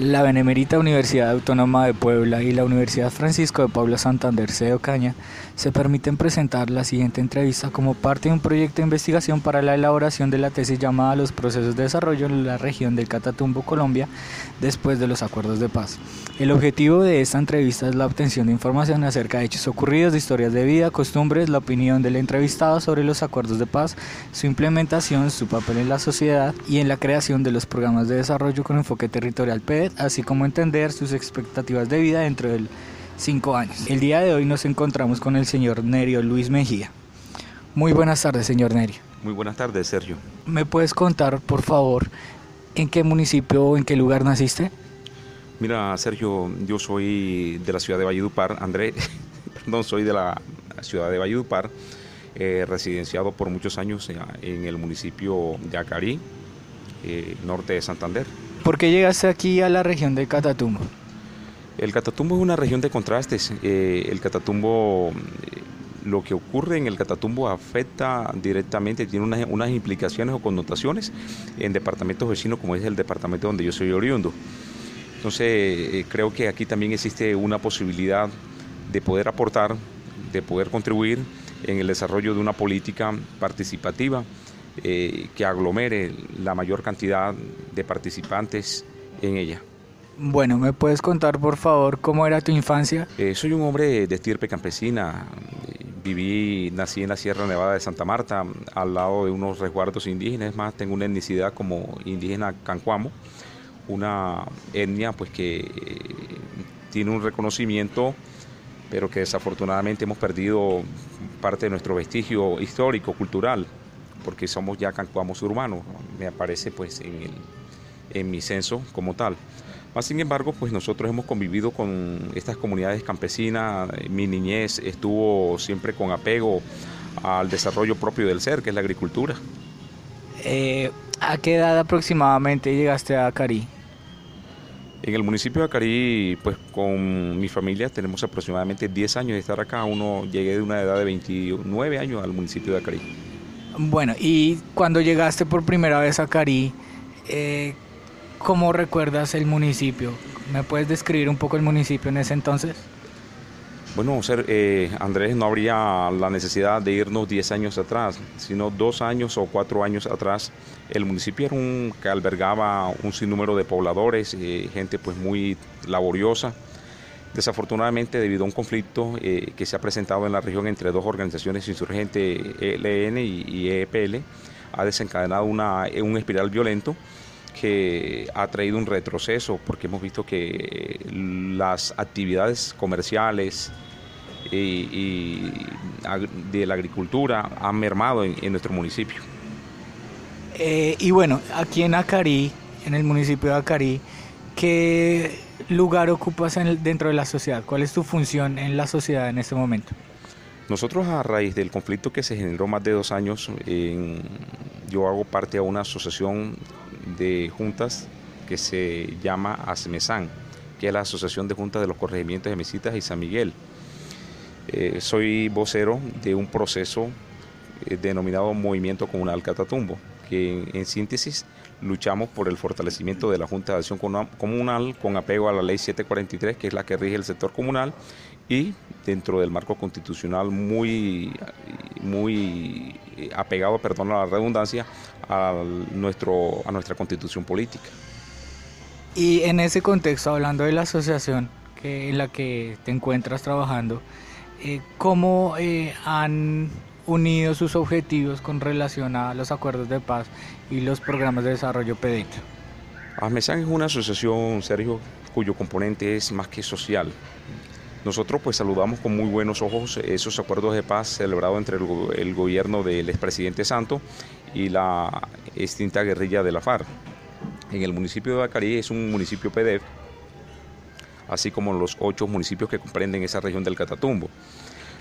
La Benemérita Universidad Autónoma de Puebla y la Universidad Francisco de Paula Santander de Ocaña se permiten presentar la siguiente entrevista como parte de un proyecto de investigación para la elaboración de la tesis llamada Los procesos de desarrollo en la región del Catatumbo, Colombia, después de los acuerdos de paz. El objetivo de esta entrevista es la obtención de información acerca de hechos ocurridos, de historias de vida, costumbres, la opinión del entrevistado sobre los acuerdos de paz, su implementación, su papel en la sociedad y en la creación de los programas de desarrollo con enfoque territorial Así como entender sus expectativas de vida dentro de cinco años. El día de hoy nos encontramos con el señor Nerio Luis Mejía. Muy buenas tardes, señor Nerio. Muy buenas tardes, Sergio. ¿Me puedes contar, por favor, en qué municipio o en qué lugar naciste? Mira, Sergio, yo soy de la ciudad de Valledupar, André, perdón, soy de la ciudad de Valledupar, eh, residenciado por muchos años en el municipio de Acarí, eh, norte de Santander. ¿Por qué llegaste aquí a la región de Catatumbo? El Catatumbo es una región de contrastes. Eh, el Catatumbo, eh, lo que ocurre en el Catatumbo afecta directamente, tiene unas, implicaciones o connotaciones en departamentos vecinos como es el departamento donde yo soy oriundo. Entonces, eh, creo que aquí también existe una posibilidad de poder aportar, de poder contribuir en el desarrollo de una política participativa eh, que aglomere la mayor cantidad de participantes en ella. Bueno, ¿me puedes contar por favor cómo era tu infancia? Eh, soy un hombre de estirpe campesina. Viví, nací en la Sierra Nevada de Santa Marta, al lado de unos resguardos indígenas. más, tengo una etnicidad como indígena cancuamo, una etnia pues que eh, tiene un reconocimiento, pero que desafortunadamente hemos perdido parte de nuestro vestigio histórico, cultural porque somos ya cancuamos urbanos, me aparece pues en, el, en mi censo como tal. Más sin embargo, pues nosotros hemos convivido con estas comunidades campesinas, mi niñez estuvo siempre con apego al desarrollo propio del ser, que es la agricultura. Eh, ¿A qué edad aproximadamente llegaste a Cari? En el municipio de Acari, pues con mi familia tenemos aproximadamente 10 años de estar acá. Uno llegué de una edad de 29 años al municipio de Acari. Bueno, y cuando llegaste por primera vez a Cari, eh, ¿cómo recuerdas el municipio? ¿Me puedes describir un poco el municipio en ese entonces? Bueno, eh, Andrés, no habría la necesidad de irnos 10 años atrás, sino dos años o cuatro años atrás. El municipio era un que albergaba un sinnúmero de pobladores, eh, gente pues muy laboriosa, Desafortunadamente, debido a un conflicto eh, que se ha presentado en la región entre dos organizaciones insurgentes, ELN y, EPL, ha desencadenado una, un espiral violento que ha traído un retroceso porque hemos visto que las actividades comerciales y, de la agricultura han mermado en, nuestro municipio. Eh, y bueno, aquí en Acarí, en el municipio de Acarí, ¿qué lugar ocupas dentro de la sociedad? ¿Cuál es tu función en la sociedad en este momento? Nosotros a raíz del conflicto que se generó más de dos años, yo hago parte de una asociación de juntas que se llama ASMESAN, que es la Asociación de Juntas de los Corregimientos de Mesitas y San Miguel. Eh, soy vocero de un proceso eh, denominado Movimiento Comunal Catatumbo, que en síntesis luchamos por el fortalecimiento de la Junta de Acción Comunal con apego a la Ley 743, que es la que rige el sector comunal, y dentro del marco constitucional muy, muy apegado, perdón a la redundancia, a, nuestro, a nuestra constitución política. Y en ese contexto, hablando de la asociación que, en la que te encuentras trabajando, eh, ¿cómo eh, han unido sus objetivos con relación a los acuerdos de paz y los programas de desarrollo PEDET. ASMESAN es una asociación, Sergio, cuyo componente es más que social. Nosotros pues saludamos con muy buenos ojos esos acuerdos de paz celebrados entre el, gobierno del expresidente Santo y la extinta guerrilla de la FARC. En el municipio de Bacarí es un municipio PEDEF, así como los ocho municipios que comprenden esa región del Catatumbo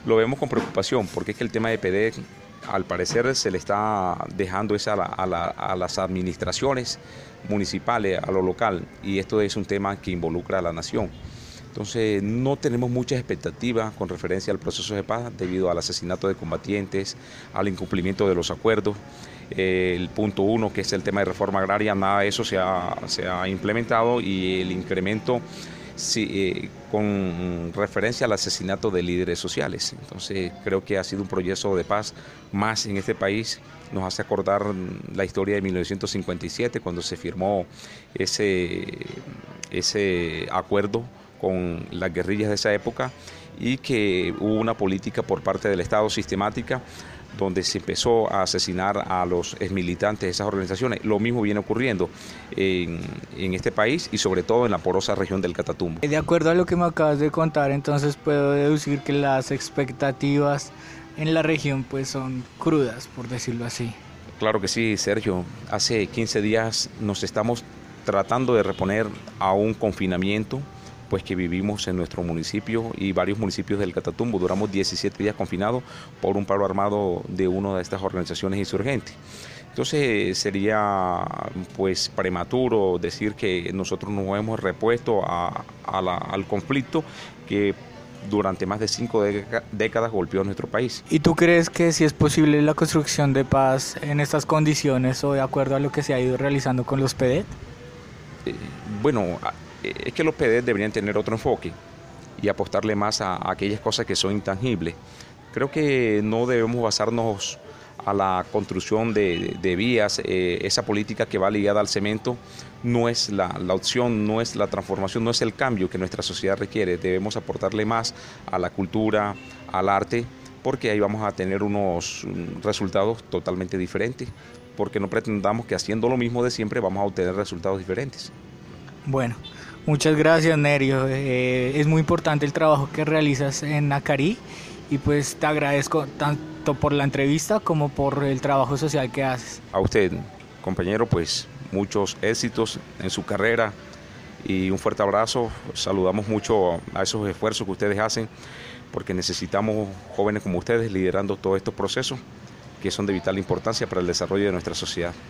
lo vemos con preocupación porque es que el tema de PD al parecer se le está dejando esa a, las administraciones municipales, a lo local, y esto es un tema que involucra a la nación. Entonces no tenemos muchas expectativas con referencia al proceso de paz debido al asesinato de combatientes, al incumplimiento de los acuerdos. el punto uno, que es el tema de reforma agraria, nada de eso se ha, se ha implementado y el incremento eh, con referencia al asesinato de líderes sociales. Entonces creo que ha sido un proyecto de paz más en este país. Nos hace acordar la historia de 1957 cuando se firmó ese, ese acuerdo con las guerrillas de esa época y que hubo una política por parte del Estado sistemática donde se empezó a asesinar a los militantes de esas organizaciones. Lo mismo viene ocurriendo en, en, este país y sobre todo en la porosa región del Catatumbo. De acuerdo a lo que me acabas de contar, entonces puedo deducir que las expectativas en la región pues son crudas, por decirlo así. Claro que sí, Sergio. Hace 15 días nos estamos tratando de reponer a un confinamiento pues que vivimos en nuestro municipio y varios municipios del Catatumbo. Duramos 17 días confinados por un paro armado de una de estas organizaciones insurgentes. Entonces sería pues prematuro decir que nosotros nos hemos repuesto al conflicto que durante más de cinco décadas golpeó a nuestro país. ¿Y tú crees que si es posible la construcción de paz en estas condiciones o de acuerdo a lo que se ha ido realizando con los PEDET? Eh, bueno, es que los PD deberían tener otro enfoque y apostarle más a, aquellas cosas que son intangibles. Creo que no debemos basarnos a la construcción de, vías, eh, esa política que va ligada al cemento no es la, opción, no es la transformación, no es el cambio que nuestra sociedad requiere. Debemos aportarle más a la cultura, al arte, porque ahí vamos a tener unos resultados totalmente diferentes, porque no pretendamos que haciendo lo mismo de siempre vamos a obtener resultados diferentes. Bueno, Muchas gracias, Nerio. Eh, es muy importante el trabajo que realizas en Acari y pues te agradezco tanto por la entrevista como por el trabajo social que haces. A usted, compañero, pues muchos éxitos en su carrera y un fuerte abrazo. Saludamos mucho a esos esfuerzos que ustedes hacen porque necesitamos jóvenes como ustedes liderando todos estos procesos que son de vital importancia para el desarrollo de nuestra sociedad.